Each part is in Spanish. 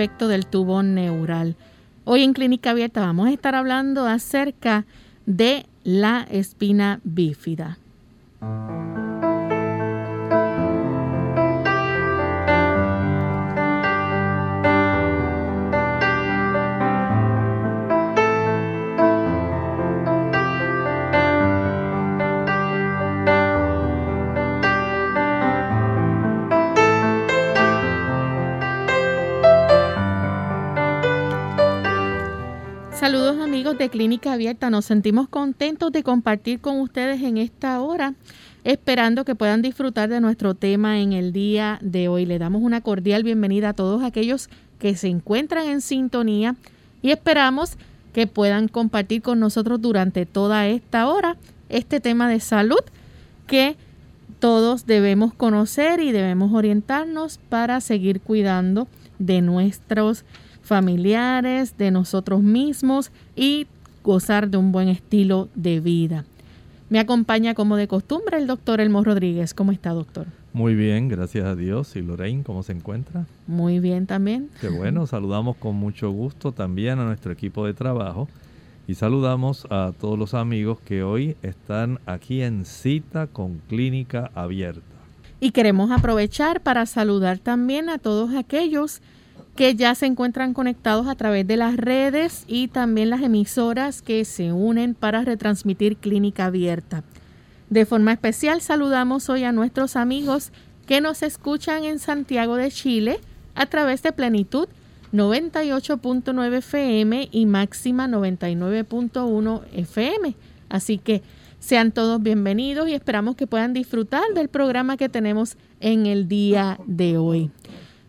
Del tubo neural. Hoy en Clínica Abierta vamos a estar hablando acerca de la espina bífida. De Clínica Abierta, nos sentimos contentos de compartir con ustedes en esta hora, esperando que puedan disfrutar de nuestro tema en el día de hoy. Le damos una cordial bienvenida a todos aquellos que se encuentran en sintonía y esperamos que puedan compartir con nosotros durante toda esta hora este tema de salud que todos debemos conocer y debemos orientarnos para seguir cuidando de nuestros familiares, de nosotros mismos y gozar de un buen estilo de vida. Me acompaña como de costumbre el doctor Elmo Rodríguez. ¿Cómo está, doctor? Muy bien, gracias a Dios. ¿Y Lorraine, cómo se encuentra? Muy bien también. Qué bueno, saludamos con mucho gusto también a nuestro equipo de trabajo y saludamos a todos los amigos que hoy están aquí en cita con Clínica Abierta. Y queremos aprovechar para saludar también a todos aquellos que ya se encuentran conectados a través de las redes y también las emisoras que se unen para retransmitir Clínica Abierta. De forma especial saludamos hoy a nuestros amigos que nos escuchan en Santiago de Chile a través de Plenitud 98.9 FM y Máxima 99.1 FM. Así que sean todos bienvenidos y esperamos que puedan disfrutar del programa que tenemos en el día de hoy.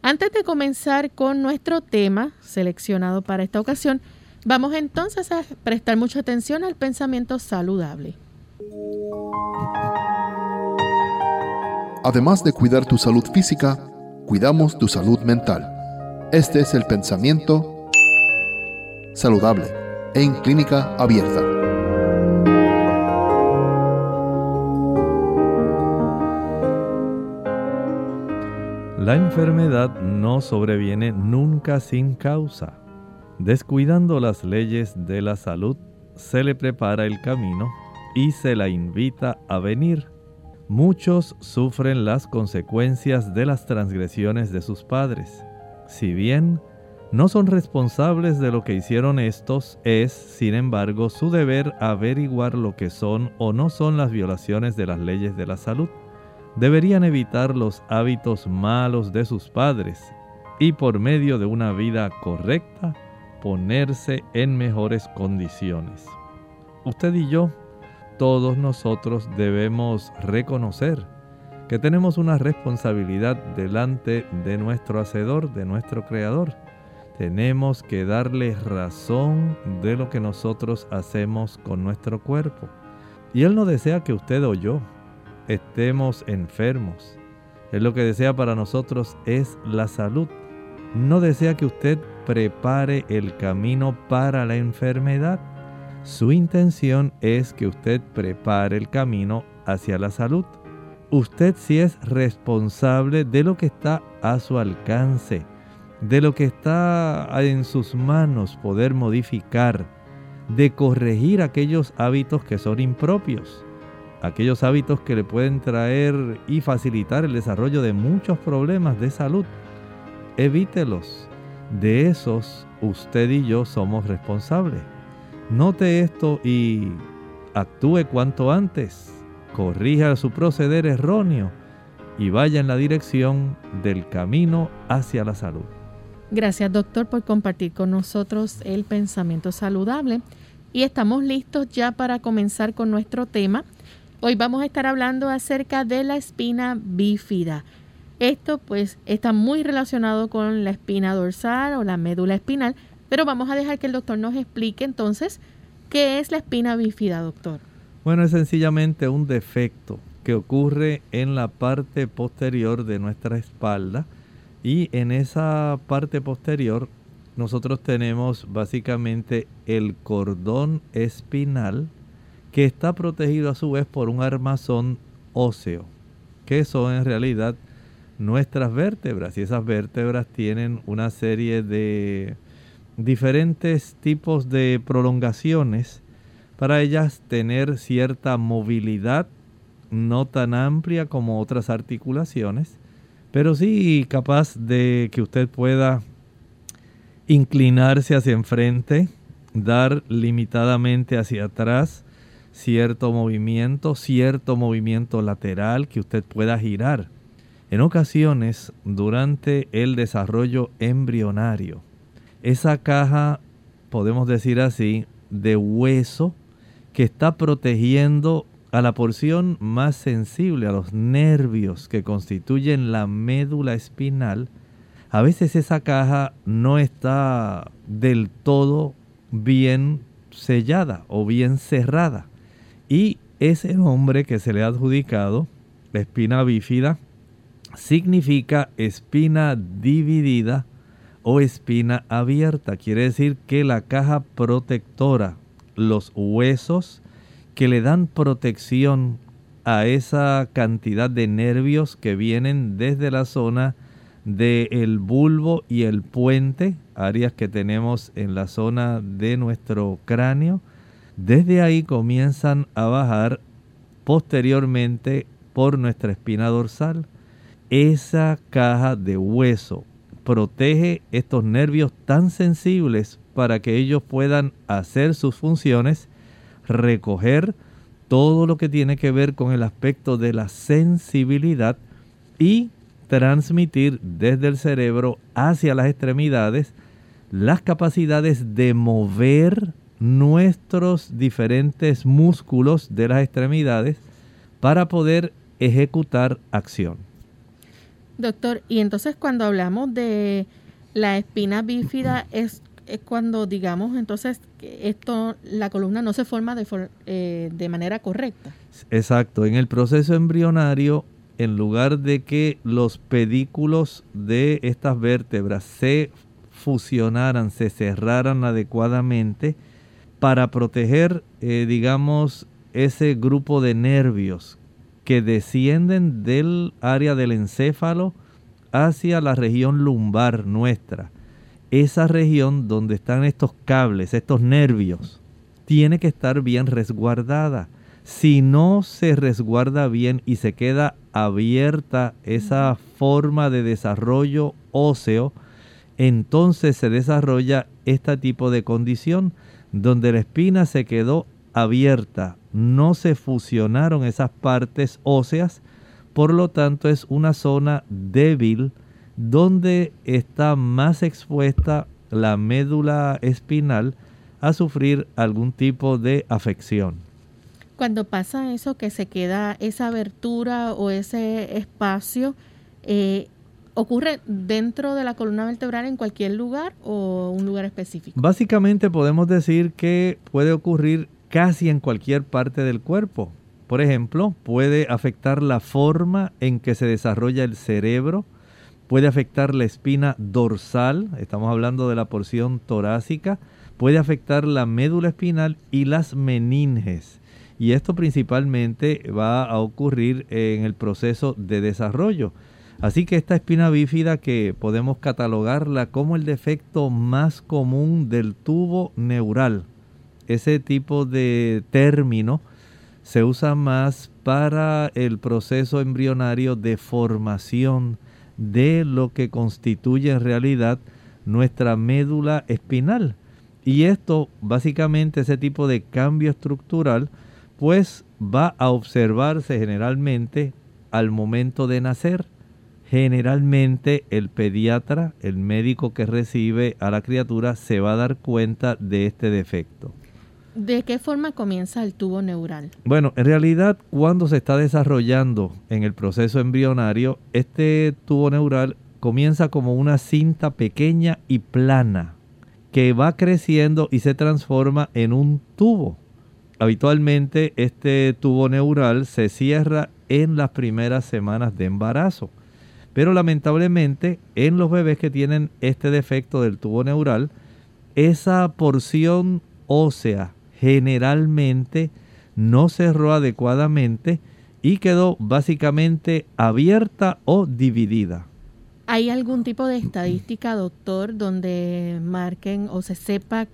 Antes de comenzar con nuestro tema seleccionado para esta ocasión, vamos entonces a prestar mucha atención al pensamiento saludable. Además de cuidar tu salud física, cuidamos tu salud mental. Este es el pensamiento saludable en clínica abierta. La enfermedad no sobreviene nunca sin causa. Descuidando las leyes de la salud, se le prepara el camino y se la invita a venir. Muchos sufren las consecuencias de las transgresiones de sus padres. Si bien no son responsables de lo que hicieron estos, es, sin embargo, su deber averiguar lo que son o no son las violaciones de las leyes de la salud deberían evitar los hábitos malos de sus padres y por medio de una vida correcta ponerse en mejores condiciones. Usted y yo, todos nosotros debemos reconocer que tenemos una responsabilidad delante de nuestro Hacedor, de nuestro Creador. Tenemos que darle razón de lo que nosotros hacemos con nuestro cuerpo. Y Él no desea que usted o yo estemos enfermos. Él lo que desea para nosotros es la salud. No desea que usted prepare el camino para la enfermedad. Su intención es que usted prepare el camino hacia la salud. Usted sí es responsable de lo que está a su alcance, de lo que está en sus manos poder modificar, de corregir aquellos hábitos que son impropios. Aquellos hábitos que le pueden traer y facilitar el desarrollo de muchos problemas de salud. Evítelos. De esos usted y yo somos responsables. Note esto y actúe cuanto antes. Corrija su proceder erróneo y vaya en la dirección del camino hacia la salud. Gracias doctor por compartir con nosotros el pensamiento saludable y estamos listos ya para comenzar con nuestro tema. Hoy vamos a estar hablando acerca de la espina bífida. Esto pues está muy relacionado con la espina dorsal o la médula espinal, pero vamos a dejar que el doctor nos explique entonces qué es la espina bífida, doctor. Bueno, es sencillamente un defecto que ocurre en la parte posterior de nuestra espalda y en esa parte posterior nosotros tenemos básicamente el cordón espinal que está protegido a su vez por un armazón óseo, que son en realidad nuestras vértebras. Y esas vértebras tienen una serie de diferentes tipos de prolongaciones para ellas tener cierta movilidad no tan amplia como otras articulaciones, pero sí capaz de que usted pueda inclinarse hacia enfrente, dar limitadamente hacia atrás cierto movimiento, cierto movimiento lateral que usted pueda girar. En ocasiones, durante el desarrollo embrionario, esa caja, podemos decir así, de hueso que está protegiendo a la porción más sensible, a los nervios que constituyen la médula espinal, a veces esa caja no está del todo bien sellada o bien cerrada. Y ese nombre que se le ha adjudicado, la espina bífida, significa espina dividida o espina abierta. Quiere decir que la caja protectora, los huesos que le dan protección a esa cantidad de nervios que vienen desde la zona del bulbo y el puente, áreas que tenemos en la zona de nuestro cráneo. Desde ahí comienzan a bajar posteriormente por nuestra espina dorsal. Esa caja de hueso protege estos nervios tan sensibles para que ellos puedan hacer sus funciones, recoger todo lo que tiene que ver con el aspecto de la sensibilidad y transmitir desde el cerebro hacia las extremidades las capacidades de mover nuestros diferentes músculos de las extremidades para poder ejecutar acción. Doctor, y entonces cuando hablamos de la espina bífida es, cuando digamos entonces que esto la columna no se forma de, eh, de manera correcta. Exacto, en el proceso embrionario en lugar de que los pedículos de estas vértebras se fusionaran, se cerraran adecuadamente para proteger, eh, digamos, ese grupo de nervios que descienden del área del encéfalo hacia la región lumbar nuestra. Esa región donde están estos cables, estos nervios, tiene que estar bien resguardada. Si no se resguarda bien y se queda abierta esa forma de desarrollo óseo, entonces se desarrolla este tipo de condición donde la espina se quedó abierta, no se fusionaron esas partes óseas, por lo tanto es una zona débil donde está más expuesta la médula espinal a sufrir algún tipo de afección. Cuando pasa eso, que se queda esa abertura o ese espacio, eh, ¿ocurre dentro de la columna vertebral en cualquier lugar o un lugar específico? Básicamente podemos decir que puede ocurrir casi en cualquier parte del cuerpo. Por ejemplo, puede afectar la forma en que se desarrolla el cerebro, puede afectar la espina dorsal, estamos hablando de la porción torácica, puede afectar la médula espinal y las meninges. Y esto principalmente va a ocurrir en el proceso de desarrollo. Así que esta espina bífida que podemos catalogarla como el defecto más común del tubo neural, ese tipo de término se usa más para el proceso embrionario de formación de lo que constituye en realidad nuestra médula espinal. Y esto, básicamente, ese tipo de cambio estructural, pues va a observarse generalmente al momento de nacer. Generalmente el pediatra, el médico que recibe a la criatura, se va a dar cuenta de este defecto. ¿De qué forma comienza el tubo neural? Bueno, en realidad cuando se está desarrollando en el proceso embrionario, este tubo neural comienza como una cinta pequeña y plana que va creciendo y se transforma en un tubo. Habitualmente este tubo neural se cierra en las primeras semanas de embarazo. Pero lamentablemente en los bebés que tienen este defecto del tubo neural, esa porción ósea generalmente no cerró adecuadamente y quedó básicamente abierta o dividida. ¿Hay algún tipo de estadística, doctor, donde marquen o se sepa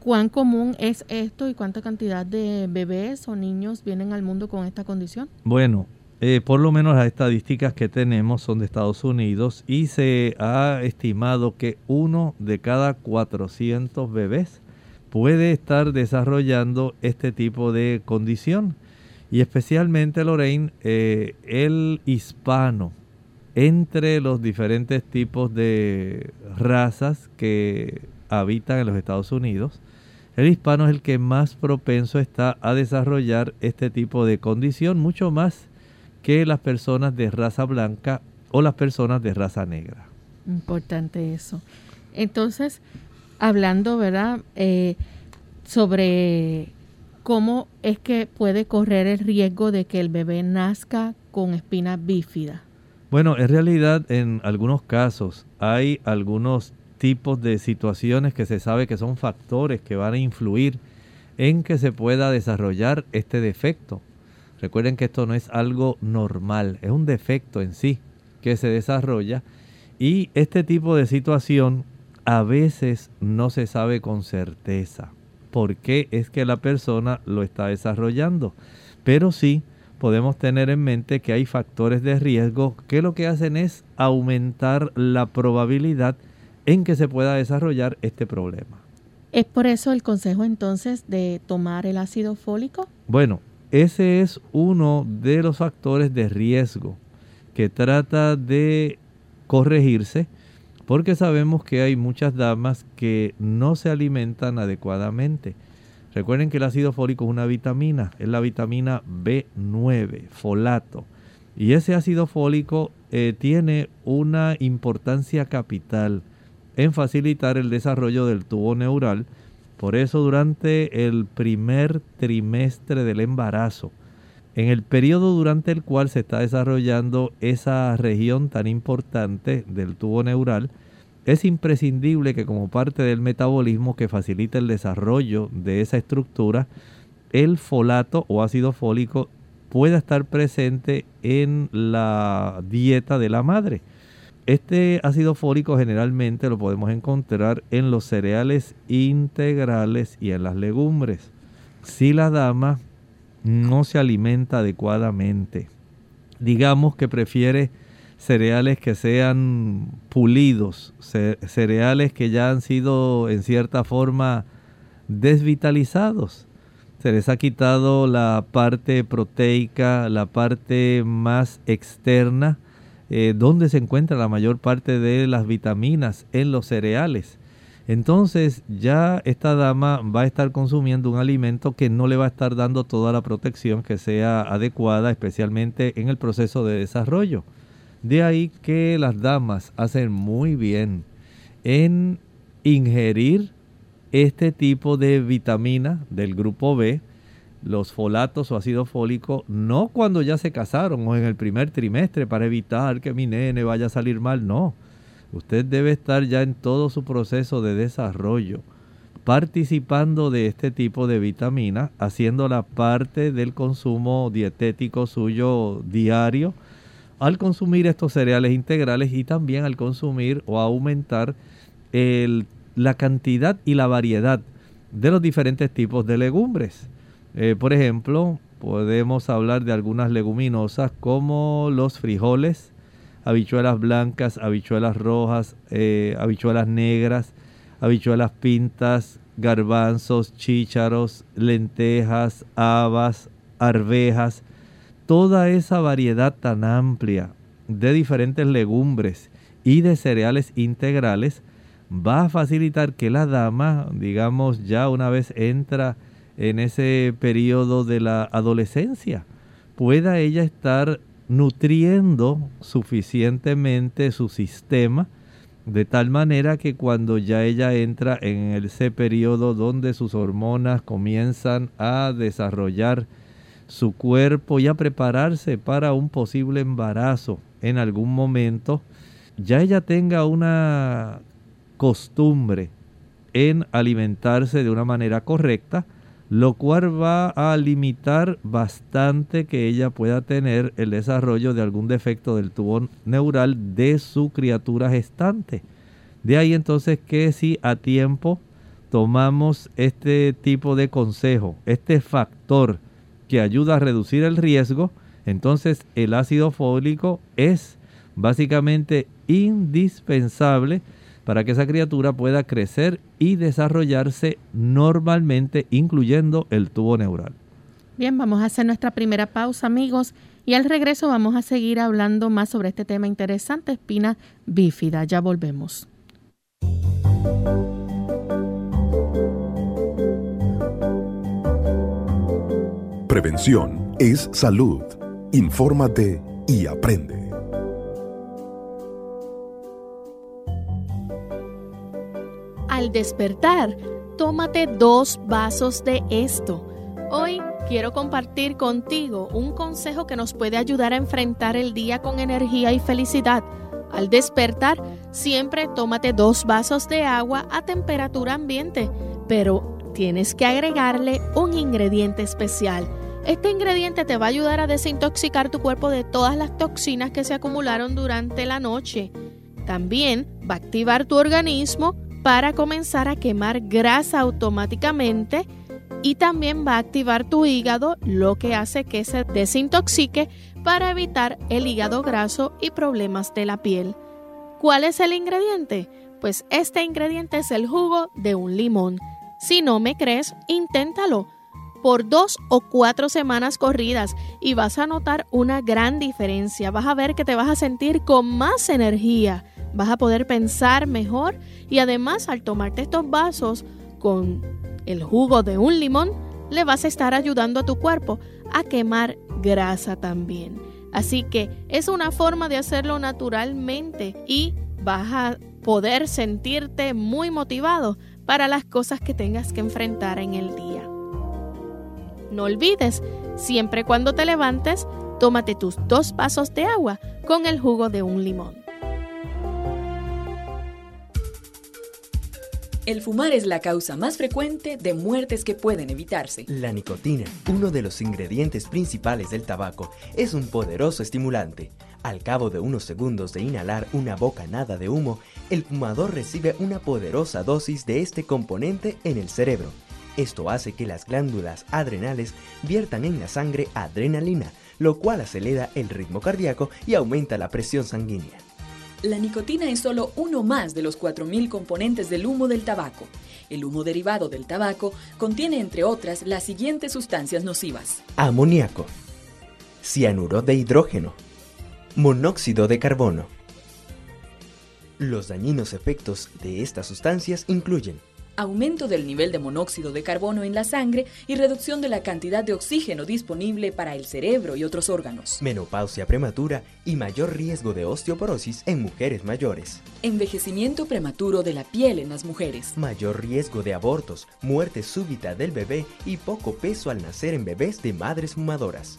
cuán común es esto y cuánta cantidad de bebés o niños vienen al mundo con esta condición? Bueno, eh, por lo menos las estadísticas que tenemos son de Estados Unidos y se ha estimado que uno de cada 400 bebés puede estar desarrollando este tipo de condición. Y especialmente, Lorraine, eh, el hispano, entre los diferentes tipos de razas que habitan en los Estados Unidos, el hispano es el que más propenso está a desarrollar este tipo de condición, mucho más que las personas de raza blanca o las personas de raza negra. Importante eso. Entonces, hablando, ¿verdad? Eh, sobre cómo es que puede correr el riesgo de que el bebé nazca con espina bífida. Bueno, en realidad en algunos casos hay algunos tipos de situaciones que se sabe que son factores que van a influir en que se pueda desarrollar este defecto. Recuerden que esto no es algo normal, es un defecto en sí que se desarrolla y este tipo de situación a veces no se sabe con certeza por qué es que la persona lo está desarrollando. Pero sí podemos tener en mente que hay factores de riesgo que lo que hacen es aumentar la probabilidad en que se pueda desarrollar este problema. ¿Es por eso el consejo entonces de tomar el ácido fólico? Bueno, ese es uno de los factores de riesgo que trata de corregirse porque sabemos que hay muchas damas que no se alimentan adecuadamente. Recuerden que el ácido fólico es una vitamina, es la vitamina B9, folato. Y ese ácido fólico eh, tiene una importancia capital en facilitar el desarrollo del tubo neural. Por eso durante el primer trimestre del embarazo, en el periodo durante el cual se está desarrollando esa región tan importante del tubo neural, es imprescindible que como parte del metabolismo que facilita el desarrollo de esa estructura, el folato o ácido fólico pueda estar presente en la dieta de la madre. Este ácido fólico generalmente lo podemos encontrar en los cereales integrales y en las legumbres. Si la dama no se alimenta adecuadamente. Digamos que prefiere cereales que sean pulidos, cereales que ya han sido en cierta forma desvitalizados. Se les ha quitado la parte proteica, la parte más externa, eh, donde se encuentra la mayor parte de las vitaminas en los cereales. Entonces ya esta dama va a estar consumiendo un alimento que no le va a estar dando toda la protección que sea adecuada, especialmente en el proceso de desarrollo. De ahí que las damas hacen muy bien en ingerir este tipo de vitamina del grupo B, los folatos o ácido fólico, no cuando ya se casaron o en el primer trimestre para evitar que mi nene vaya a salir mal, no Usted debe estar ya en todo su proceso de desarrollo, participando de este tipo de vitamina, haciéndola parte del consumo dietético suyo diario, al consumir estos cereales integrales y también al consumir o aumentar la cantidad y la variedad de los diferentes tipos de legumbres. Eh, por ejemplo, podemos hablar de algunas leguminosas como los frijoles, habichuelas blancas, habichuelas rojas, eh, habichuelas negras, habichuelas pintas, garbanzos, chícharos, lentejas, habas, arvejas, toda esa variedad tan amplia de diferentes legumbres y de cereales integrales va a facilitar que la dama, digamos, ya una vez entra en ese periodo de la adolescencia, pueda ella estar nutriendo suficientemente su sistema de tal manera que cuando ya ella entra en ese periodo donde sus hormonas comienzan a desarrollar su cuerpo y a prepararse para un posible embarazo en algún momento, ya ella tenga una costumbre en alimentarse de una manera correcta, lo cual va a limitar bastante que ella pueda tener el desarrollo de algún defecto del tubo neural de su criatura gestante. De ahí entonces que si a tiempo tomamos este tipo de consejo, este factor que ayuda a reducir el riesgo, entonces el ácido fólico es básicamente indispensable para que esa criatura pueda crecer y desarrollarse normalmente, incluyendo el tubo neural. Bien, vamos a hacer nuestra primera pausa, amigos, y al regreso vamos a seguir hablando más sobre este tema interesante, espina bífida. Ya volvemos. Prevención es salud. Infórmate y aprende. Despertar, tómate dos vasos de esto. Hoy quiero compartir contigo un consejo que nos puede ayudar a enfrentar el día con energía y felicidad. Al despertar, siempre tómate dos vasos de agua a temperatura ambiente, pero tienes que agregarle un ingrediente especial. Este ingrediente te va a ayudar a desintoxicar tu cuerpo de todas las toxinas que se acumularon durante la noche. También va a activar tu organismo para comenzar a quemar grasa automáticamente y también va a activar tu hígado, lo que hace que se desintoxique para evitar el hígado graso y problemas de la piel. ¿Cuál es el ingrediente? Pues este ingrediente es el jugo de un limón. Si no me crees, inténtalo por dos o cuatro semanas corridas y vas a notar una gran diferencia. Vas a ver que te vas a sentir con más energía vas a poder pensar mejor y además al tomarte estos vasos con el jugo de un limón, le vas a estar ayudando a tu cuerpo a quemar grasa también. Así que es una forma de hacerlo naturalmente y vas a poder sentirte muy motivado para las cosas que tengas que enfrentar en el día. No olvides, siempre cuando te levantes, tómate tus dos vasos de agua con el jugo de un limón. El fumar es la causa más frecuente de muertes que pueden evitarse. La nicotina, uno de los ingredientes principales del tabaco, es un poderoso estimulante. Al cabo de unos segundos de inhalar una bocanada de humo, el fumador recibe una poderosa dosis de este componente en el cerebro. Esto hace que las glándulas adrenales viertan en la sangre adrenalina, lo cual acelera el ritmo cardíaco y aumenta la presión sanguínea. La nicotina es solo uno más de los 4.000 componentes del humo del tabaco. El humo derivado del tabaco contiene, entre otras, las siguientes sustancias nocivas. Amoníaco, cianuro de hidrógeno, monóxido de carbono. Los dañinos efectos de estas sustancias incluyen aumento del nivel de monóxido de carbono en la sangre y reducción de la cantidad de oxígeno disponible para el cerebro y otros órganos. Menopausia prematura y mayor riesgo de osteoporosis en mujeres mayores. Envejecimiento prematuro de la piel en las mujeres. Mayor riesgo de abortos, muerte súbita del bebé y poco peso al nacer en bebés de madres fumadoras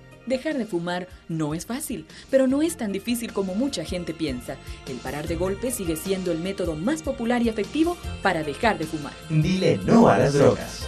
Dejar de fumar no es fácil, pero no es tan difícil como mucha gente piensa. El parar de golpe sigue siendo el método más popular y efectivo para dejar de fumar. Dile no a las drogas.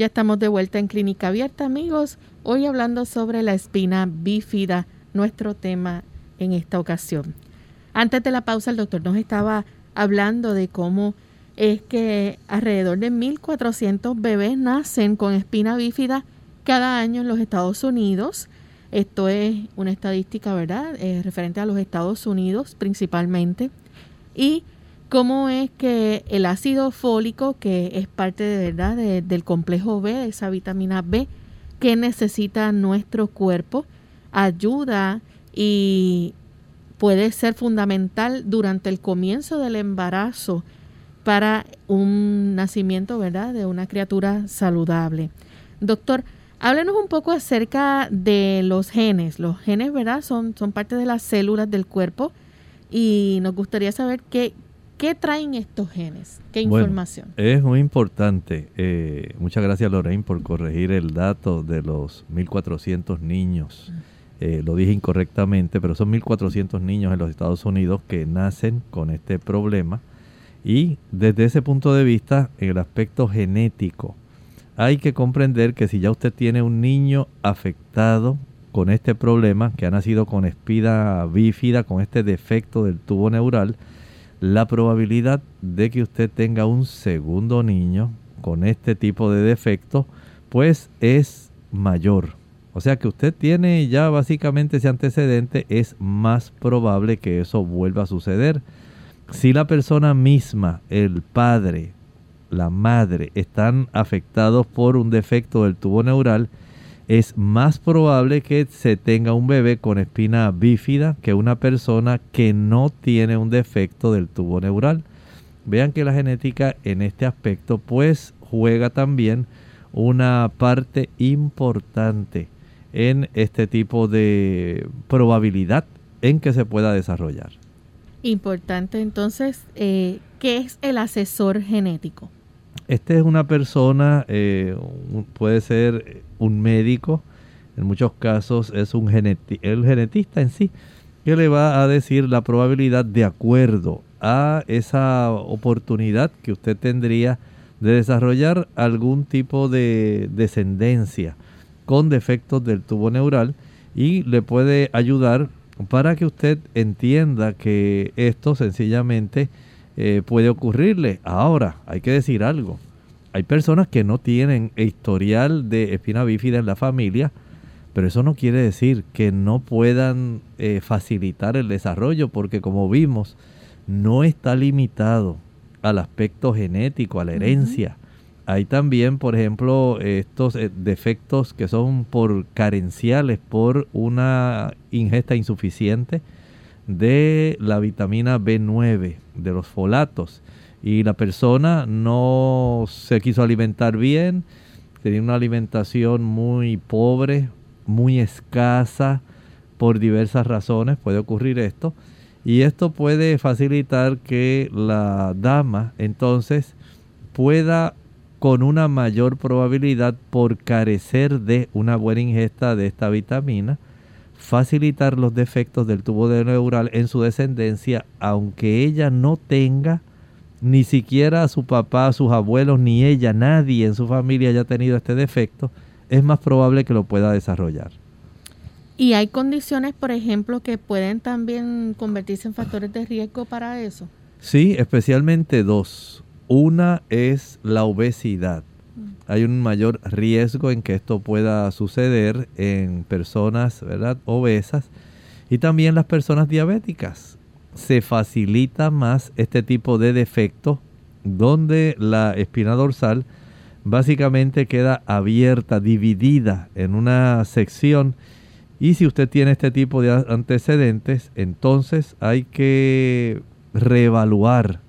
Ya estamos de vuelta en Clínica Abierta, amigos. Hoy hablando sobre la espina bífida, nuestro tema en esta ocasión. Antes de la pausa, el doctor nos estaba hablando de cómo es que alrededor de 1.400 bebés nacen con espina bífida cada año en los Estados Unidos. Esto es una estadística, ¿verdad? Eh, referente a los Estados Unidos principalmente. Y cómo es que el ácido fólico, que es parte de verdad del complejo B, esa vitamina B que necesita nuestro cuerpo, ayuda y puede ser fundamental durante el comienzo del embarazo para un nacimiento, ¿verdad?, de una criatura saludable. Doctor, háblenos un poco acerca de los genes. Los genes, ¿verdad?, son, son parte de las células del cuerpo y nos gustaría saber qué, ¿Qué traen estos genes? ¿Qué información? es muy importante. Eh, muchas gracias Lorraine por corregir el dato de los 1.400 niños. Eh, lo dije incorrectamente, pero son 1.400 niños en los Estados Unidos que nacen con este problema. Y desde ese punto de vista, en el aspecto genético, hay que comprender que si ya usted tiene un niño afectado con este problema, que ha nacido con espina bífida, con este defecto del tubo neural, la probabilidad de que usted tenga un segundo niño con este tipo de defecto, pues es mayor. O sea que usted tiene ya básicamente ese antecedente, es más probable que eso vuelva a suceder. Si la persona misma, el padre, la madre, están afectados por un defecto del tubo neural, es más probable que se tenga un bebé con espina bífida que una persona que no tiene un defecto del tubo neural. Vean que la genética en este aspecto pues juega también una parte importante en este tipo de probabilidad en que se pueda desarrollar. Importante entonces, eh, ¿qué es el asesor genético? Este es una persona, eh, puede ser un médico, en muchos casos es un el genetista en sí, que le va a decir la probabilidad de acuerdo a esa oportunidad que usted tendría de desarrollar algún tipo de descendencia con defectos del tubo neural y le puede ayudar para que usted entienda que esto sencillamente eh, puede ocurrirle. Ahora, hay que decir algo. Hay personas que no tienen historial de espina bífida en la familia, pero eso no quiere decir que no puedan eh, facilitar el desarrollo, porque como vimos, no está limitado al aspecto genético, a la herencia. Hay también, por ejemplo, estos eh, defectos que son por carenciales, por una ingesta insuficiente de la vitamina B9, de los folatos. Y la persona no se quiso alimentar bien, tenía una alimentación muy pobre, muy escasa, por diversas razones puede ocurrir esto. Y esto puede facilitar que la dama entonces pueda con una mayor probabilidad por carecer de una buena ingesta de esta vitamina, facilitar los defectos del tubo neural en su descendencia, aunque ella no tenga ni siquiera su papá, sus abuelos, ni ella, nadie en su familia haya tenido este defecto, es más probable que lo pueda desarrollar. ¿Y hay condiciones, por ejemplo, que pueden también convertirse en factores de riesgo para eso? Sí, especialmente dos. Una es la obesidad hay un mayor riesgo en que esto pueda suceder en personas ¿verdad? obesas y también las personas diabéticas. Se facilita más este tipo de defecto donde la espina dorsal básicamente queda abierta, dividida en una sección. Y si usted tiene este tipo de antecedentes, entonces hay que reevaluar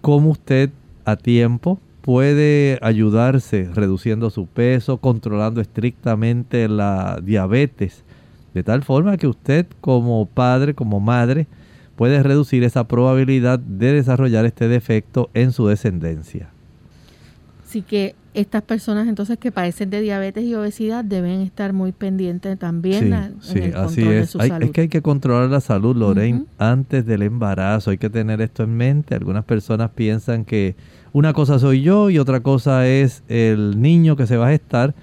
cómo usted a tiempo puede ayudarse reduciendo su peso, controlando estrictamente la diabetes, de tal forma que usted como padre, como madre, puede reducir esa probabilidad de desarrollar este defecto en su descendencia. Así que estas personas entonces que padecen de diabetes y obesidad deben estar muy pendientes también sí, sí, así es. Es que hay que controlar la salud, Lorraine, antes del embarazo. Hay que tener esto en mente. Algunas personas piensan que una cosa soy yo y otra cosa es el niño que se va a gestar.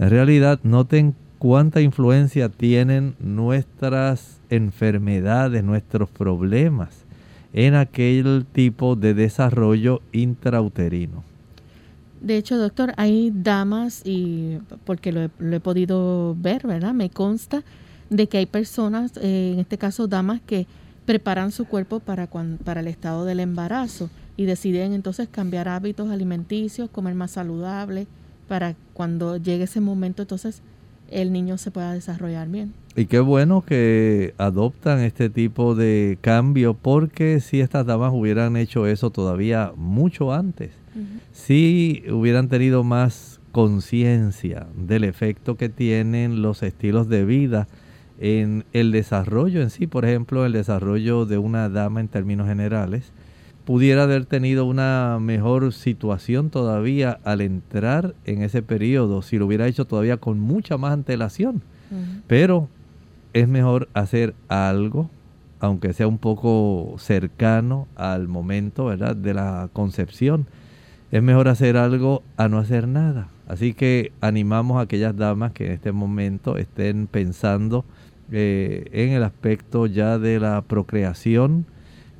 En realidad, noten cuánta influencia tienen nuestras enfermedades, nuestros problemas en aquel tipo de desarrollo intrauterino. De hecho, doctor, hay damas, y porque lo he, podido ver, ¿verdad? Me consta de que hay personas, eh, en este caso damas, que preparan su cuerpo para, para el estado del embarazo y deciden entonces cambiar hábitos alimenticios, comer más saludable, para cuando llegue ese momento entonces el niño se pueda desarrollar bien. Y qué bueno que adoptan este tipo de cambio, porque si estas damas hubieran hecho eso todavía mucho antes, si hubieran tenido más conciencia del efecto que tienen los estilos de vida en el desarrollo en sí, por ejemplo, el desarrollo de una dama en términos generales, pudiera haber tenido una mejor situación todavía al entrar en ese periodo, si lo hubiera hecho todavía con mucha más antelación. Pero es mejor hacer algo, aunque sea un poco cercano al momento ¿verdad? de la concepción. Es mejor hacer algo a no hacer nada. Así que animamos a aquellas damas que en este momento estén pensando eh, en el aspecto ya de la procreación,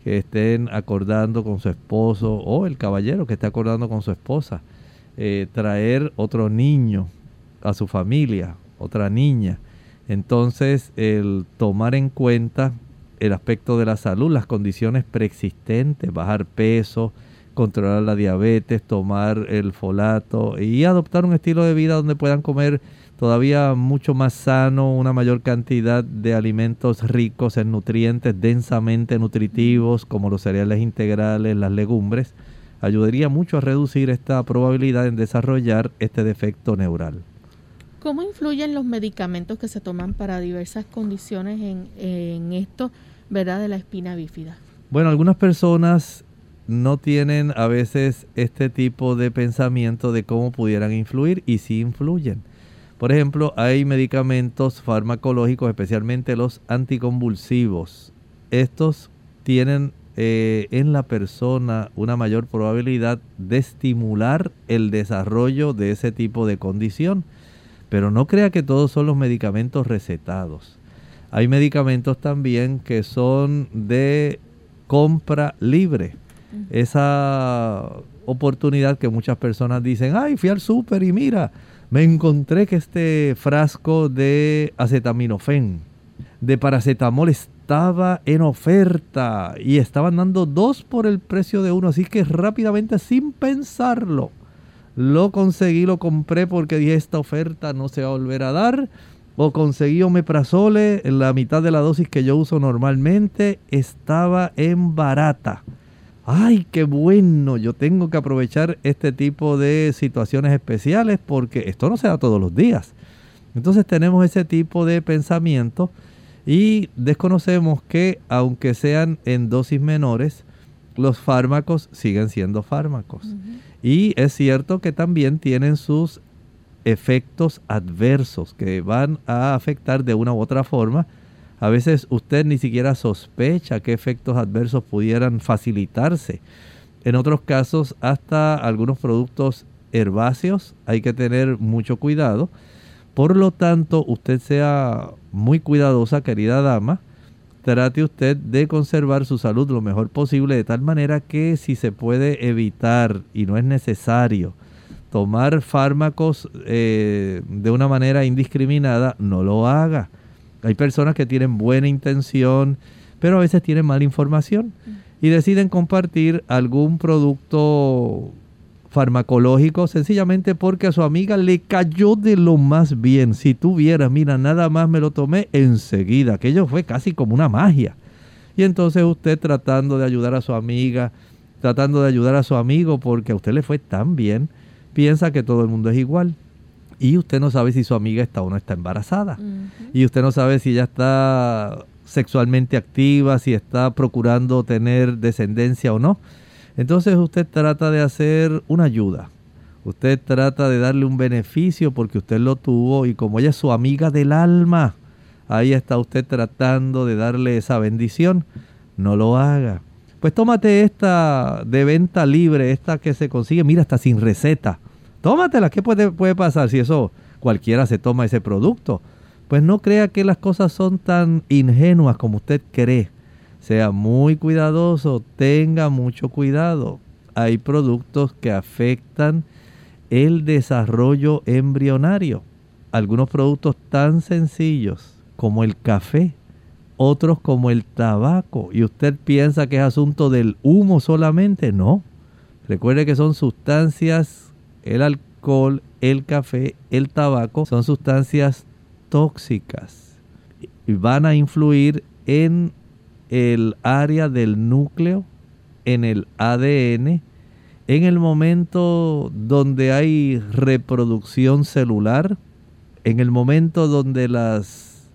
que estén acordando con su esposo o el caballero que esté acordando con su esposa, eh, traer otro niño a su familia, otra niña. Entonces, el tomar en cuenta el aspecto de la salud, las condiciones preexistentes, bajar peso, controlar la diabetes, tomar el folato y adoptar un estilo de vida donde puedan comer todavía mucho más sano, una mayor cantidad de alimentos ricos en nutrientes, densamente nutritivos, como los cereales integrales, las legumbres, ayudaría mucho a reducir esta probabilidad en desarrollar este defecto neural. ¿Cómo influyen los medicamentos que se toman para diversas condiciones en, en esto, verdad, de la espina bífida? Bueno, algunas personas no tienen a veces este tipo de pensamiento de cómo pudieran influir y sí influyen. Por ejemplo, hay medicamentos farmacológicos, especialmente los anticonvulsivos. Estos tienen eh, en la persona una mayor probabilidad de estimular el desarrollo de ese tipo de condición. Pero no crea que todos son los medicamentos recetados. Hay medicamentos también que son de compra libre. Esa oportunidad que muchas personas dicen, ay, fui al súper y mira, me encontré que este frasco de acetaminofén, de paracetamol, estaba en oferta y estaban dando dos por el precio de uno. Así que rápidamente, sin pensarlo, lo conseguí, lo compré porque dije esta oferta no se va a volver a dar. O conseguí omeprazole, la mitad de la dosis que yo uso normalmente, estaba en barata ay, qué bueno, yo tengo que aprovechar este tipo de situaciones especiales porque esto no se da todos los días. Entonces tenemos ese tipo de pensamiento y desconocemos que aunque sean en dosis menores, los fármacos siguen siendo fármacos. Y es cierto que también tienen sus efectos adversos que van a afectar de una u otra forma a veces usted ni siquiera sospecha qué efectos adversos pudieran facilitarse. En otros casos, hasta algunos productos herbáceos hay que tener mucho cuidado. Por lo tanto, usted sea muy cuidadosa, querida dama. Trate usted de conservar su salud lo mejor posible de tal manera que si se puede evitar y no es necesario tomar fármacos eh, de una manera indiscriminada, no lo haga hay personas que tienen buena intención, pero a veces tienen mala información y deciden compartir algún producto farmacológico sencillamente porque a su amiga le cayó de lo más bien. Si tú vieras, mira, nada más me lo tomé enseguida. Aquello fue casi como una magia. Y entonces usted tratando de ayudar a su amiga, tratando de ayudar a su amigo porque a usted le fue tan bien, piensa que todo el mundo es igual. Y usted no sabe si su amiga está o no está embarazada. Y usted no sabe si ella está sexualmente activa, si está procurando tener descendencia o no. Entonces usted trata de hacer una ayuda. Usted trata de darle un beneficio porque usted lo tuvo y como ella es su amiga del alma, ahí está usted tratando de darle esa bendición. No lo haga. Pues tómate esta de venta libre, esta que se consigue, mira, está sin receta. Tómatela, ¿qué puede, puede pasar si eso cualquiera se toma ese producto? Pues no crea que las cosas son tan ingenuas como usted cree. Sea muy cuidadoso, tenga mucho cuidado. Hay productos que afectan el desarrollo embrionario. Algunos productos tan sencillos como el café otros como el tabaco. Y usted piensa que es asunto del humo solamente. No. Recuerde que son sustancias, el alcohol, el café, el tabaco, son sustancias tóxicas. Y van a influir en el área del núcleo, en el ADN, en el momento donde hay reproducción celular, en el momento donde las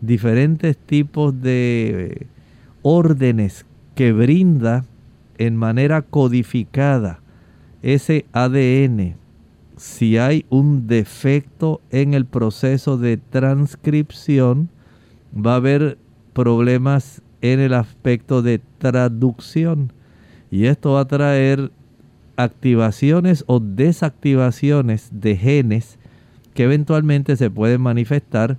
diferentes tipos de órdenes que brinda en manera codificada ese ADN. Si hay un defecto en el proceso de transcripción, va a haber problemas en el aspecto de traducción. Y esto va a traer activaciones o desactivaciones de genes que eventualmente se pueden manifestar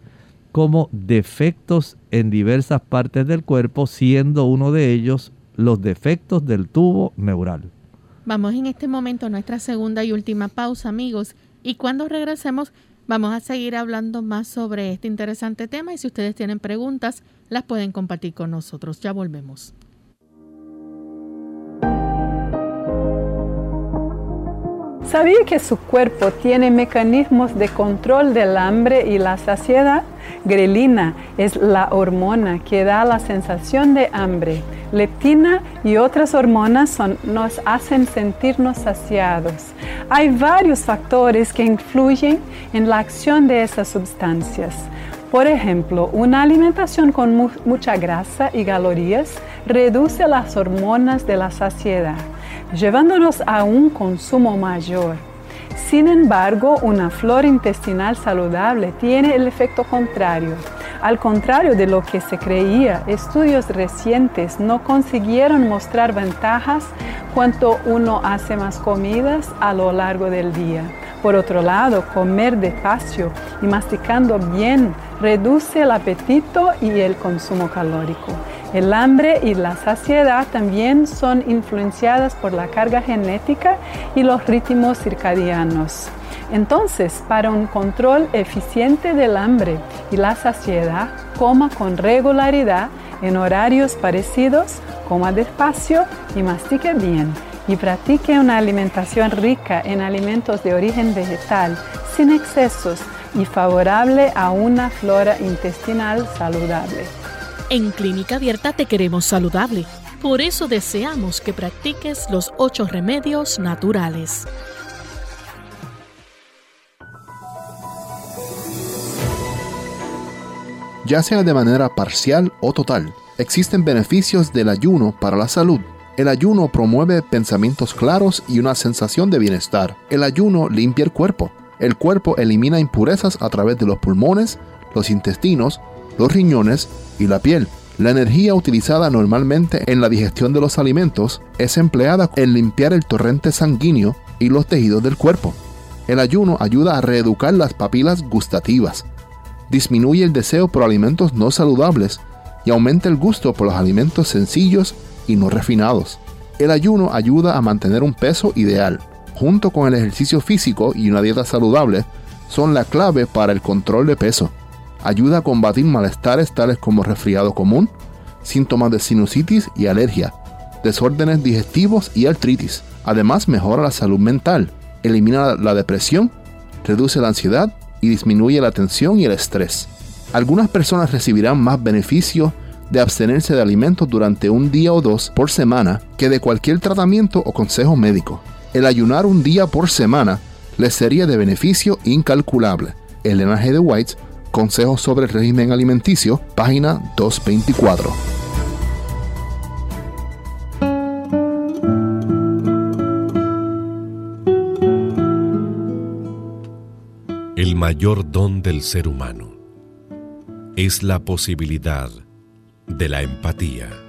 como defectos en diversas partes del cuerpo, siendo uno de ellos los defectos del tubo neural. Vamos en este momento a nuestra segunda y última pausa, amigos, y cuando regresemos vamos a seguir hablando más sobre este interesante tema y si ustedes tienen preguntas, las pueden compartir con nosotros. Ya volvemos. ¿Sabía que su cuerpo tiene mecanismos de control del hambre y la saciedad? Grelina es la hormona que da la sensación de hambre. Leptina y otras hormonas nos hacen sentirnos saciados. Hay varios factores que influyen en la acción de esas sustancias. Por ejemplo, una alimentación con mucha grasa y calorías reduce las hormonas de la saciedad llevándonos a un consumo mayor. Sin embargo, una flora intestinal saludable tiene el efecto contrario. Al contrario de lo que se creía, estudios recientes no consiguieron mostrar ventajas cuanto uno hace más comidas a lo largo del día. Por otro lado, comer despacio y masticando bien reduce el apetito y el consumo calórico. El hambre y la saciedad también son influenciadas por la carga genética y los ritmos circadianos. Entonces, para un control eficiente del hambre y la saciedad, coma con regularidad en horarios parecidos, coma despacio y mastique bien. Y practique una alimentación rica en alimentos de origen vegetal, sin excesos y favorable a una flora intestinal saludable. En Clínica Abierta te queremos saludable. Por eso deseamos que practiques los ocho remedios naturales. Ya sea de manera parcial o total, existen beneficios del ayuno para la salud. El ayuno promueve pensamientos claros y una sensación de bienestar. El ayuno limpia el cuerpo. El cuerpo elimina impurezas a través de los pulmones, los intestinos, los riñones y la piel. La energía utilizada normalmente en la digestión de los alimentos es empleada en limpiar el torrente sanguíneo y los tejidos del cuerpo. El ayuno ayuda a reeducar las papilas gustativas, disminuye el deseo por alimentos no saludables y aumenta el gusto por los alimentos sencillos y no refinados. El ayuno ayuda a mantener un peso ideal, junto con el ejercicio físico y una dieta saludable, son la clave para el control de peso ayuda a combatir malestares tales como resfriado común, síntomas de sinusitis y alergia, desórdenes digestivos y artritis. Además mejora la salud mental, elimina la depresión, reduce la ansiedad y disminuye la tensión y el estrés. Algunas personas recibirán más beneficio de abstenerse de alimentos durante un día o dos por semana que de cualquier tratamiento o consejo médico. El ayunar un día por semana les sería de beneficio incalculable. Elena G. de White, Consejos sobre el régimen alimenticio, página 224. El mayor don del ser humano es la posibilidad de la empatía.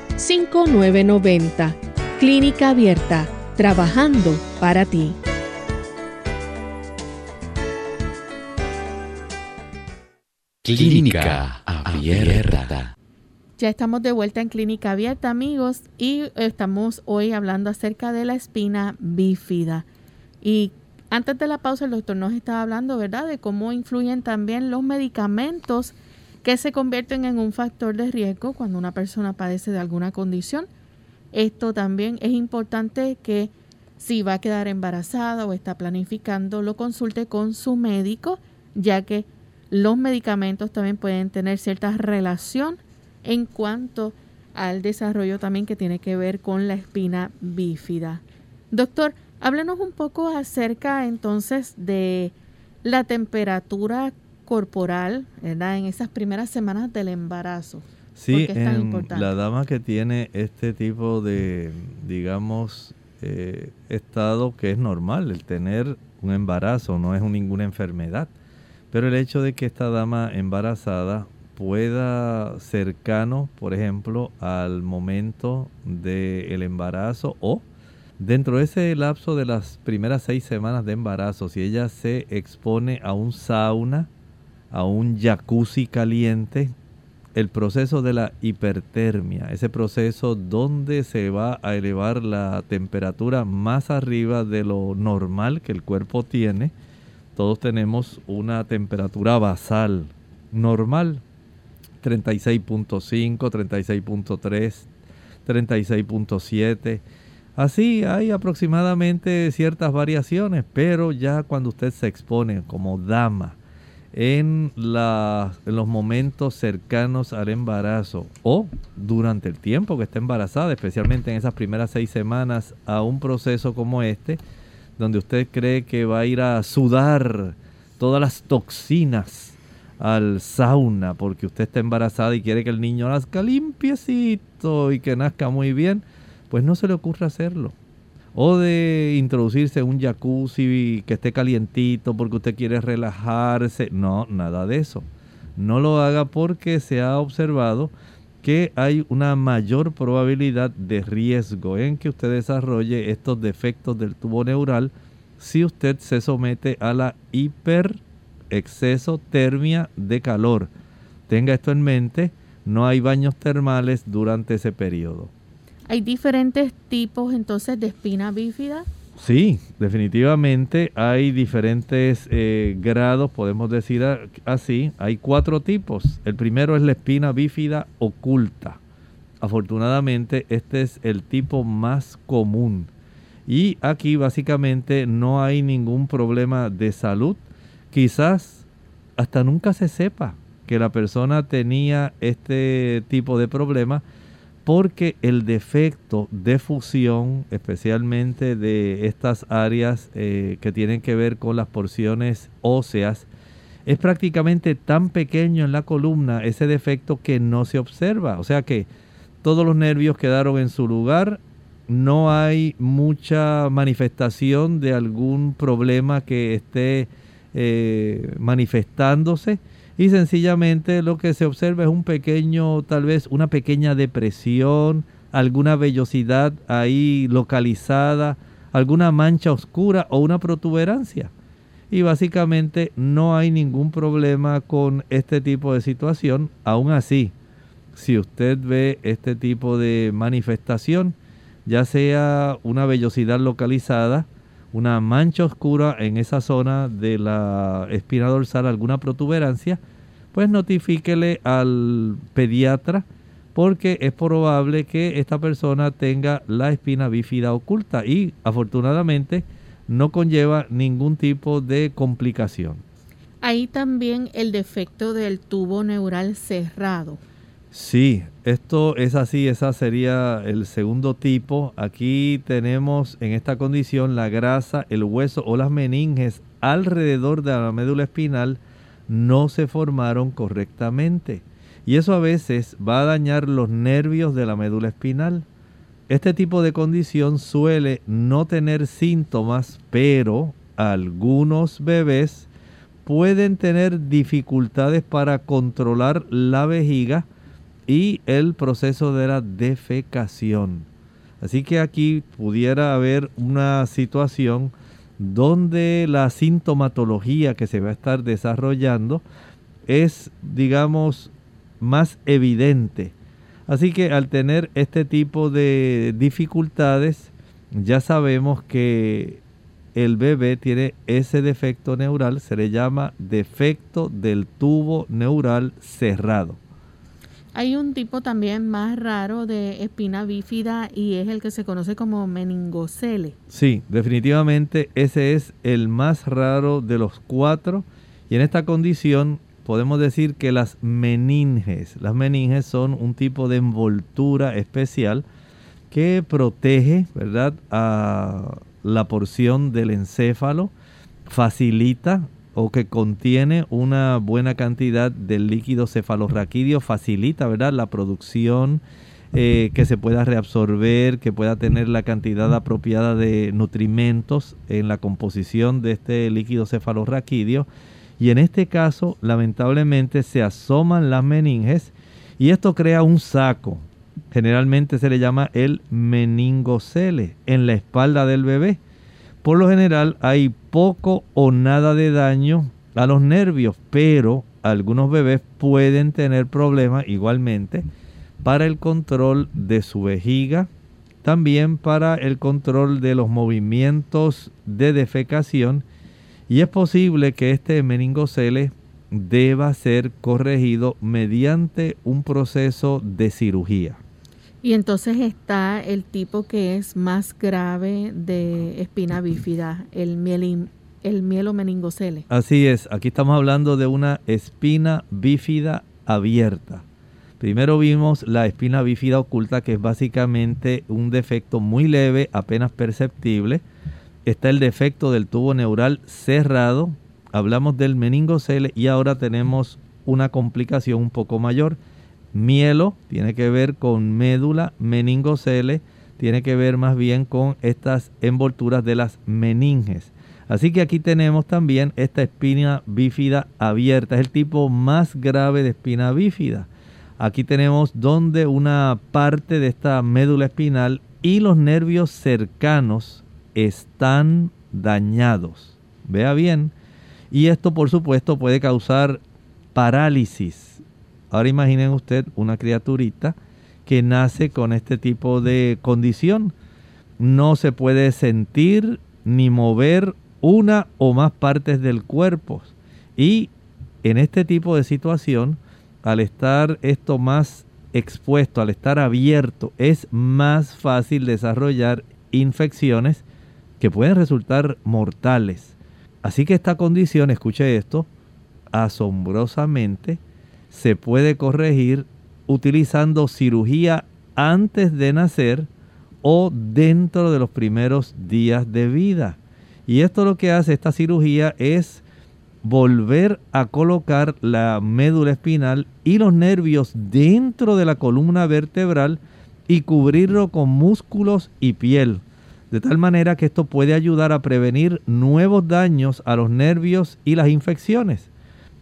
787-282-5990. Clínica Abierta, trabajando para ti. Clínica Abierta. Ya estamos de vuelta en Clínica Abierta, amigos, y estamos hoy hablando acerca de la espina bífida. Y antes de la pausa, el doctor nos estaba hablando, ¿verdad?, de cómo influyen también los medicamentos que se convierten en un factor de riesgo cuando una persona padece de alguna condición. Esto también es importante que si va a quedar embarazada o está planificando, lo consulte con su médico, ya que los medicamentos también pueden tener cierta relación en cuanto al desarrollo también que tiene que ver con la espina bífida. Doctor, háblenos un poco acerca entonces de la temperatura corporal, ¿verdad? En esas primeras semanas del embarazo. Sí, la dama que tiene este tipo de, digamos, eh, estado que es normal, el tener un embarazo no es ninguna enfermedad, pero el hecho de que esta dama embarazada pueda cercano, por ejemplo, al momento del embarazo o dentro de ese lapso de las primeras seis semanas de embarazo, si ella se expone a un sauna, a un jacuzzi caliente, el proceso de la hipertermia, ese proceso donde se va a elevar la temperatura más arriba de lo normal que el cuerpo tiene, todos tenemos una temperatura basal normal, 36.5, 36.3, 36.7. Así hay aproximadamente ciertas variaciones, pero ya cuando usted se expone como dama en, en, los momentos cercanos al embarazo o durante el tiempo que está embarazada, especialmente en esas primeras seis semanas, a un proceso como este, donde usted cree que va a ir a sudar todas las toxinas al sauna porque usted está embarazada y quiere que el niño nazca limpiecito y que nazca muy bien, pues no se le ocurre hacerlo. O de introducirse un jacuzzi que esté calientito porque usted quiere relajarse. No, nada de eso. No lo haga porque se ha observado que hay una mayor probabilidad de riesgo en que usted desarrolle estos defectos del tubo neural si usted se somete a la hiper exceso termia de calor. Tenga esto en mente, no hay baños termales durante ese periodo. ¿Hay diferentes tipos entonces de espina bífida? Sí, definitivamente hay diferentes eh, grados, podemos decir así. Hay cuatro tipos. El primero es la espina bífida oculta. Afortunadamente este es el tipo más común. Y aquí básicamente no hay ningún problema de salud quizás hasta nunca se sepa que la persona tenía este tipo de problema porque el defecto de fusión, especialmente de estas áreas eh, que tienen que ver con las porciones óseas, es prácticamente tan pequeño en la columna ese defecto que no se observa. O sea que todos los nervios quedaron en su lugar, no hay mucha manifestación de algún problema que esté eh, manifestándose y sencillamente lo que se observa es un pequeño, tal vez una pequeña depresión, alguna vellosidad ahí localizada, alguna mancha oscura o una protuberancia. Y básicamente no hay ningún problema con este tipo de situación. Aún así, si usted ve este tipo de manifestación, ya sea una vellosidad localizada, una mancha oscura en esa zona de la espina dorsal, alguna protuberancia, pues notifíquele al pediatra porque es probable que esta persona tenga la espina bífida oculta y afortunadamente no conlleva ningún tipo de complicación. Ahí también el defecto del tubo neural cerrado. Sí, esto es así, esa sería el segundo tipo. Aquí tenemos en esta condición la grasa, el hueso o las meninges alrededor de la médula espinal no se formaron correctamente. Y eso a veces va a dañar los nervios de la médula espinal. Este tipo de condición suele no tener síntomas, pero algunos bebés pueden tener dificultades para controlar la vejiga y el proceso de la defecación. Así que aquí pudiera haber una situación donde la sintomatología que se va a estar desarrollando es, digamos, más evidente. Así que al tener este tipo de dificultades, ya sabemos que el bebé tiene ese defecto neural, se le llama defecto del tubo neural cerrado. Hay un tipo también más raro de espina bífida y es el que se conoce como meningocele. Sí, definitivamente ese es el más raro de los cuatro y en esta condición podemos decir que las meninges, las meninges son un tipo de envoltura especial que protege, ¿verdad?, a la porción del encéfalo, facilita o que contiene una buena cantidad de líquido cefalorraquídeo, facilita, ¿verdad?, la producción eh, que se pueda reabsorber, que pueda tener la cantidad apropiada de nutrimentos en la composición de este líquido cefalorraquídeo y en este caso, lamentablemente, se asoman las meninges y esto crea un saco. Generalmente se le llama el meningocele en la espalda del bebé. Por lo general hay poco o nada de daño a los nervios, pero algunos bebés pueden tener problemas igualmente para el control de su vejiga, también para el control de los movimientos de defecación y es posible que este meningocele deba ser corregido mediante un proceso de cirugía. Y entonces está el tipo que es más grave de espina bífida, el, mielin, el mielomeningocele. Así es, aquí estamos hablando de una espina bífida abierta. Primero vimos la espina bífida oculta, que es básicamente un defecto muy leve, apenas perceptible está el defecto del tubo neural cerrado, hablamos del meningocele y ahora tenemos una complicación un poco mayor. Mielo tiene que ver con médula, meningocele tiene que ver más bien con estas envolturas de las meninges. Así que aquí tenemos también esta espina bífida abierta, es el tipo más grave de espina bífida. Aquí tenemos donde una parte de esta médula espinal y los nervios cercanos están dañados. Vea bien. Y esto por supuesto puede causar parálisis. Ahora imaginen usted una criaturita que nace con este tipo de condición. No se puede sentir ni mover una o más partes del cuerpo. Y en este tipo de situación, al estar esto más expuesto, al estar abierto, es más fácil desarrollar infecciones que pueden resultar mortales. Así que esta condición, escuche esto, asombrosamente se puede corregir utilizando cirugía antes de nacer o dentro de los primeros días de vida. Y esto lo que hace esta cirugía es volver a colocar la médula espinal y los nervios dentro de la columna vertebral y cubrirlo con músculos y piel. De tal manera que esto puede ayudar a prevenir nuevos daños a los nervios y las infecciones.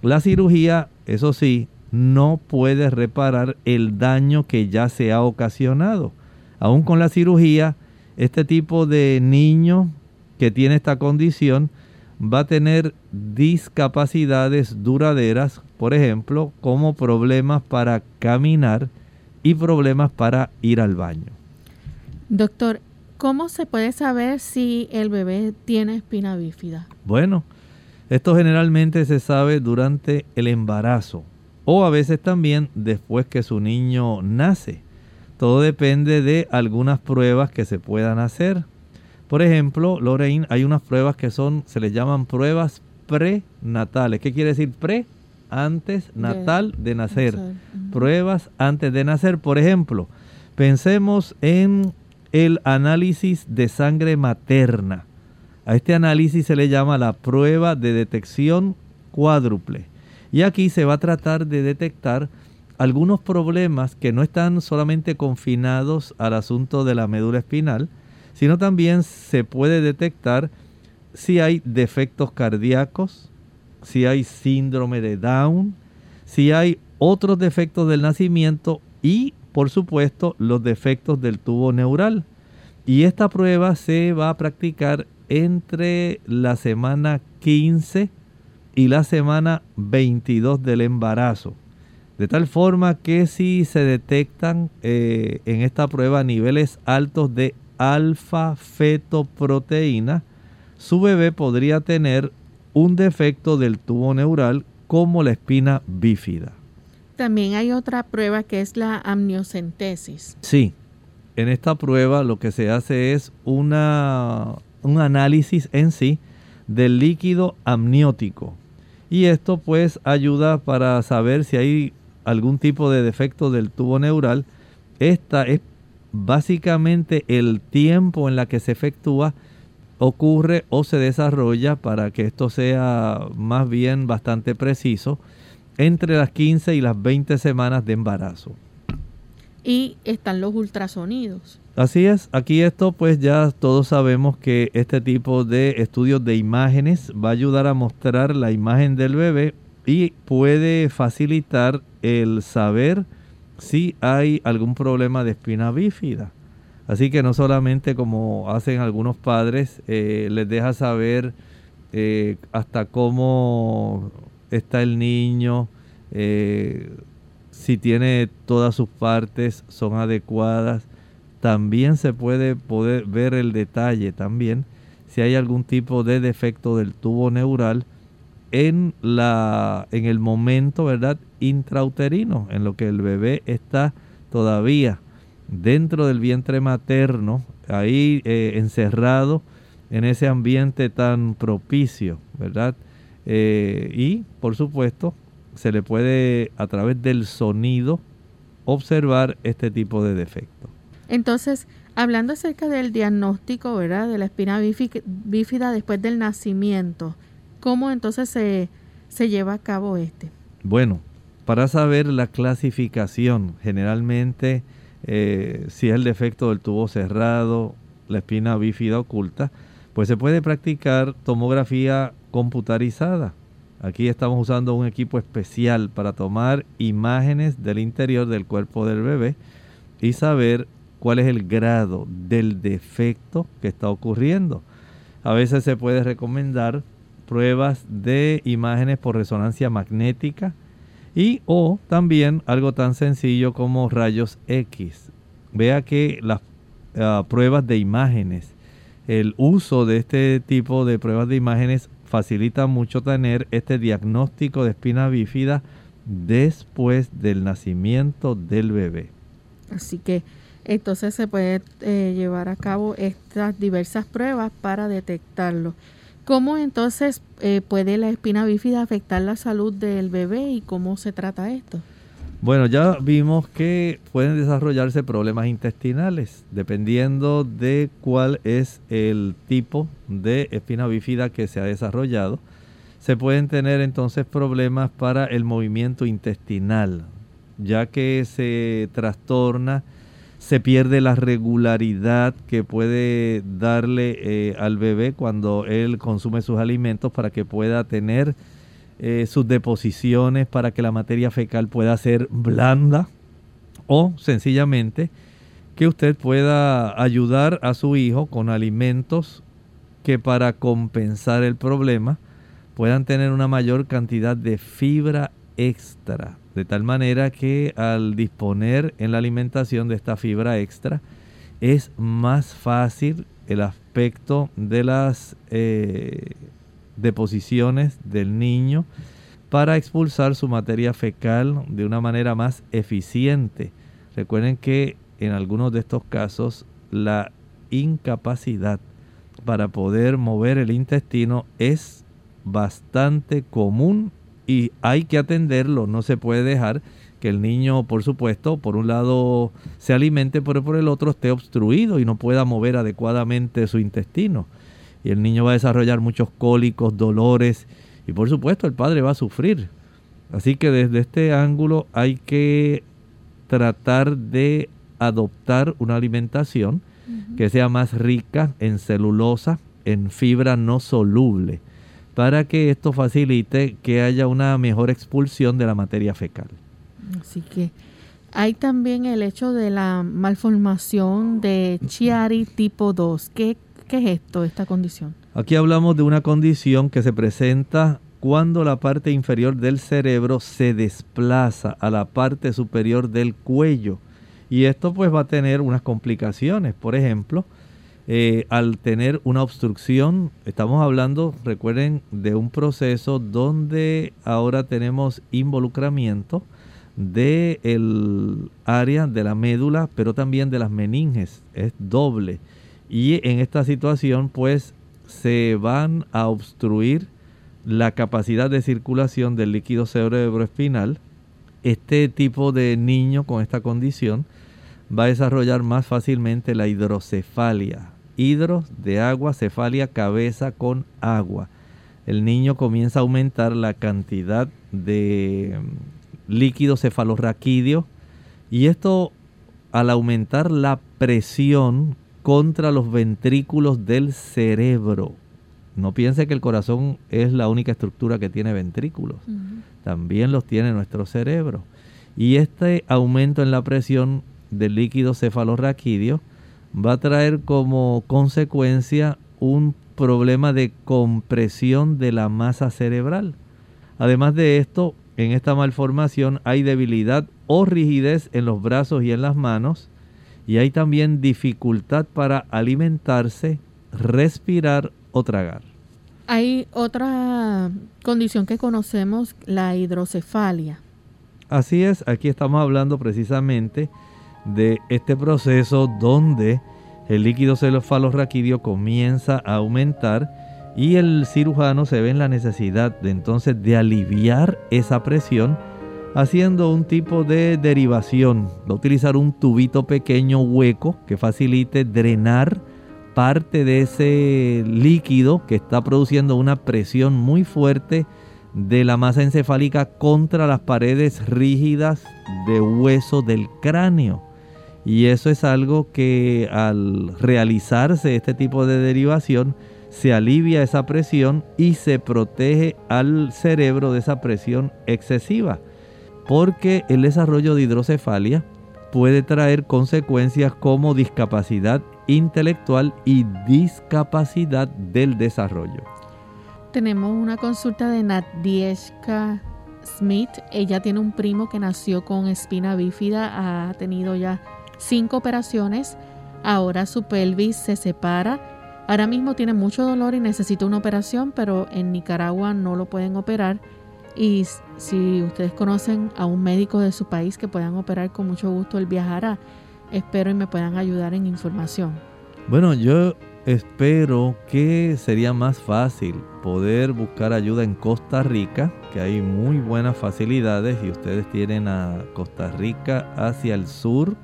La cirugía, eso sí, no puede reparar el daño que ya se ha ocasionado. Aún con la cirugía, este tipo de niño que tiene esta condición va a tener discapacidades duraderas, por ejemplo, como problemas para caminar y problemas para ir al baño. Doctor, ¿cómo se puede saber si el bebé tiene espina bífida? Bueno, esto generalmente se sabe durante el embarazo o a veces también después que su niño nace. Todo depende de algunas pruebas que se puedan hacer. Por ejemplo, Lorraine, hay unas pruebas que son, se les llaman pruebas prenatales. ¿Qué quiere decir pre? Antes natal de, nacer. Pruebas antes de nacer. Por ejemplo, pensemos en el análisis de sangre materna. A este análisis se le llama la prueba de detección cuádruple. Y aquí se va a tratar de detectar algunos problemas que no están solamente confinados al asunto de la médula espinal, sino también se puede detectar si hay defectos cardíacos, si hay síndrome de Down, si hay otros defectos del nacimiento y, por supuesto, los defectos del tubo neural. Y esta prueba se va a practicar entre la semana 15 y la semana 22 del embarazo. De tal forma que si se detectan eh, en esta prueba niveles altos de alfa fetoproteína, su bebé podría tener un defecto del tubo neural como la espina bífida. También hay otra prueba que es la amniocentesis. Sí, en esta prueba lo que se hace es una, un análisis en sí del líquido amniótico. Y esto pues ayuda para saber si hay algún tipo de defecto del tubo neural. Esta es básicamente el tiempo en la que se efectúa ocurre o se desarrolla para que esto sea más bien bastante preciso entre las 15 y las 20 semanas de embarazo. Y están los ultrasonidos. Así es, aquí esto pues ya todos sabemos que este tipo de estudios de imágenes va a ayudar a mostrar la imagen del bebé y puede facilitar el saber si hay algún problema de espina bífida. Así que no solamente como hacen algunos padres, eh, les deja saber eh, hasta cómo está el niño, eh, si tiene todas sus partes, son adecuadas. También se puede poder ver el detalle también si hay algún tipo de defecto del tubo neural en, la, en el momento, ¿verdad? Intrauterino, en lo que el bebé está todavía dentro del vientre materno, ahí eh, encerrado en ese ambiente tan propicio, ¿verdad? Eh, y, por supuesto, se le puede, a través del sonido, observar este tipo de defecto. Entonces, hablando acerca del diagnóstico, ¿verdad? De la espina bífida después del nacimiento, ¿Cómo entonces se, lleva a cabo este? Bueno, para saber la clasificación, generalmente eh, si es el defecto del tubo cerrado, la espina bífida oculta, pues se puede practicar tomografía computarizada. Aquí estamos usando un equipo especial para tomar imágenes del interior del cuerpo del bebé y saber cuál es el grado del defecto que está ocurriendo. A veces se puede recomendar pruebas de imágenes por resonancia magnética y o también algo tan sencillo como rayos X. Vea que las ah, pruebas de imágenes, el uso de este tipo de pruebas de imágenes facilita mucho tener este diagnóstico de espina bífida después del nacimiento del bebé. Así que entonces se puede eh, llevar a cabo estas diversas pruebas para detectarlo. ¿Cómo entonces eh, puede la espina bífida afectar la salud del bebé y cómo se trata esto? Bueno, ya vimos que pueden desarrollarse problemas intestinales dependiendo de cuál es el tipo de espina bífida que se ha desarrollado. Se pueden tener entonces problemas para el movimiento intestinal, ya que se trastorna se pierde la regularidad que puede darle eh, al bebé cuando él consume sus alimentos para que pueda tener eh, sus deposiciones, para que la materia fecal pueda ser blanda o sencillamente que usted pueda ayudar a su hijo con alimentos que para compensar el problema puedan tener una mayor cantidad de fibra extra de tal manera que al disponer en la alimentación de esta fibra extra, es más fácil el aspecto de las eh, deposiciones del niño para expulsar su materia fecal de una manera más eficiente. Recuerden que en algunos de estos casos la incapacidad para poder mover el intestino es bastante común y hay que atenderlo, no se puede dejar que el niño, por supuesto, por un lado se alimente, pero por el otro esté obstruido y no pueda mover adecuadamente su intestino. Y el niño va a desarrollar muchos cólicos, dolores y por supuesto el padre va a sufrir. Así que desde este ángulo hay que tratar de adoptar una alimentación que sea más rica en celulosa, en fibra no soluble para que esto facilite que haya una mejor expulsión de la materia fecal. Así que hay también el hecho de la malformación de Chiari tipo 2. ¿Qué, ¿Qué, es esto, esta condición? Aquí hablamos de una condición que se presenta cuando la parte inferior del cerebro se desplaza a la parte superior del cuello. Y esto pues va a tener unas complicaciones. Por ejemplo, eh, al tener una obstrucción, estamos hablando, recuerden, de un proceso donde ahora tenemos involucramiento del el área de la médula, pero también de las meninges, es doble. Y en esta situación, pues, se van a obstruir la capacidad de circulación del líquido cerebroespinal. Este tipo de niño con esta condición va a desarrollar más fácilmente la hidrocefalia, hidro de agua, cefalia, cabeza con agua. El niño comienza a aumentar la cantidad de mm, líquido cefalorraquídeo y esto al aumentar la presión contra los ventrículos del cerebro. No piense que el corazón es la única estructura que tiene ventrículos. También los tiene nuestro cerebro. Y este aumento en la presión del líquido cefalorraquídeo va a traer como consecuencia un problema de compresión de la masa cerebral. Además de esto, en esta malformación hay debilidad o rigidez en los brazos y en las manos y hay también dificultad para alimentarse, respirar o tragar. Hay otra condición que conocemos, la hidrocefalia. Así es, aquí estamos hablando precisamente de este proceso donde el líquido cefalorraquídeo comienza a aumentar y el cirujano se ve en la necesidad de entonces de aliviar esa presión haciendo un tipo de derivación, va a utilizar un tubito pequeño hueco que facilite drenar parte de ese líquido que está produciendo una presión muy fuerte de la masa encefálica contra las paredes rígidas de hueso del cráneo. Y eso es algo que al realizarse este tipo de derivación se alivia esa presión y se protege al cerebro de esa presión excesiva. Porque el desarrollo de hidrocefalia puede traer consecuencias como discapacidad intelectual y discapacidad del desarrollo. Tenemos una consulta de Nadieska Smith. Ella tiene un primo que nació con espina bífida, ha tenido ya cinco operaciones. Ahora su pelvis se separa. Ahora mismo tiene mucho dolor y necesita una operación, pero en Nicaragua no lo pueden operar. Y si ustedes conocen a un médico de su país que puedan operar, con mucho gusto él viajará. Espero y me puedan ayudar en información. Bueno, yo espero que sería más fácil poder buscar ayuda en Costa Rica, que hay muy buenas facilidades y ustedes tienen a Costa Rica hacia el sur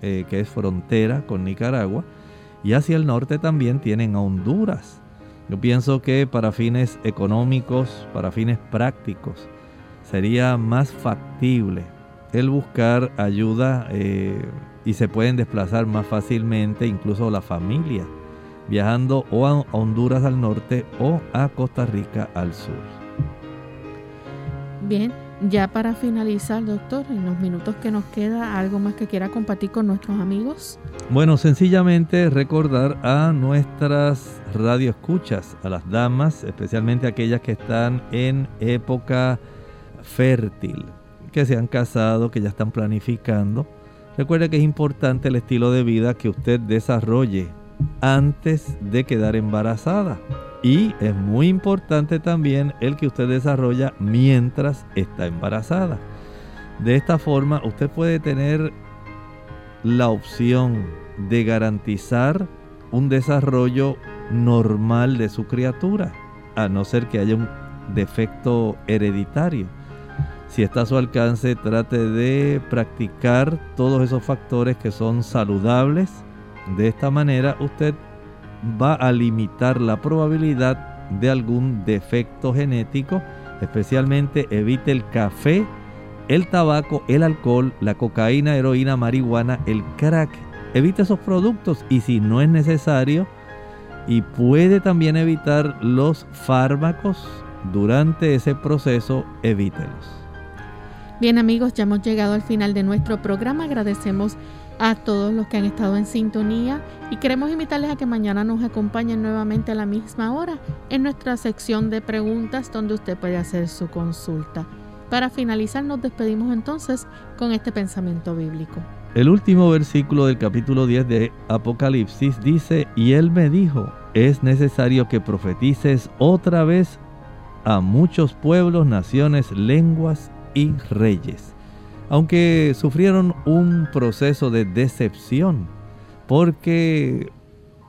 eh, que es frontera con Nicaragua, y hacia el norte también tienen a Honduras. Yo pienso que para fines económicos, para fines prácticos, sería más factible el buscar ayuda eh, y se pueden desplazar más fácilmente, incluso la familia, viajando o a Honduras al norte o a Costa Rica al sur. Bien, ya para finalizar, doctor, en los minutos que nos queda, ¿algo más que quiera compartir con nuestros amigos? Bueno, sencillamente recordar a nuestras radioescuchas, a las damas, especialmente aquellas que están en época fértil, que se han casado, que ya están planificando. Recuerde que es importante el estilo de vida que usted desarrolle antes de quedar embarazada. Y es muy importante también el que usted desarrolla mientras está embarazada. De esta forma usted puede tener la opción de garantizar un desarrollo normal de su criatura, a no ser que haya un defecto hereditario. Si está a su alcance, trate de practicar todos esos factores que son saludables. De esta manera usted va a limitar la probabilidad de algún defecto genético, especialmente evite el café, el tabaco, el alcohol, la cocaína, heroína, marihuana, el crack. Evite esos productos y si no es necesario, y puede también evitar los fármacos durante ese proceso, evítelos. Bien amigos, ya hemos llegado al final de nuestro programa. Agradecemos a todos los que han estado en sintonía y queremos invitarles a que mañana nos acompañen nuevamente a la misma hora en nuestra sección de preguntas donde usted puede hacer su consulta. Para finalizar nos despedimos entonces con este pensamiento bíblico. El último versículo del capítulo 10 de Apocalipsis dice, y él me dijo, es necesario que profetices otra vez a muchos pueblos, naciones, lenguas y reyes aunque sufrieron un proceso de decepción porque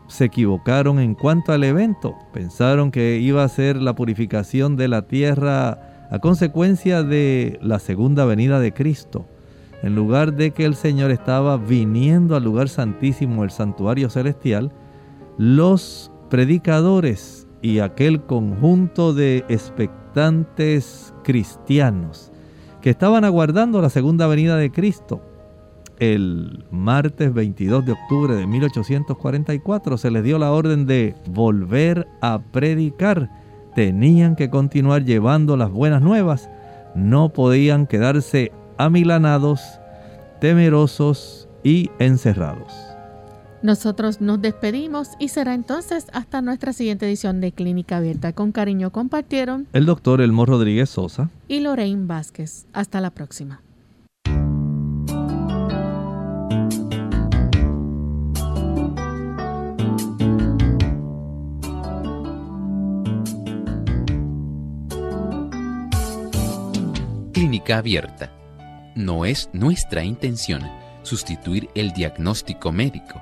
se equivocaron en cuanto al evento. Pensaron que iba a ser la purificación de la tierra a consecuencia de la segunda venida de Cristo. En lugar de que el Señor estaba viniendo al lugar santísimo, el santuario celestial, los predicadores y aquel conjunto de expectantes cristianos que estaban aguardando la segunda venida de Cristo. El martes 22 de octubre de 1844 se les dio la orden de volver a predicar. Tenían que continuar llevando las buenas nuevas. No podían quedarse amilanados, temerosos y encerrados. Nosotros nos despedimos y será entonces hasta nuestra siguiente edición de Clínica Abierta. Con cariño compartieron el doctor Elmo Rodríguez Sosa y Lorraine Vázquez. Hasta la próxima. Clínica Abierta. No es nuestra intención sustituir el diagnóstico médico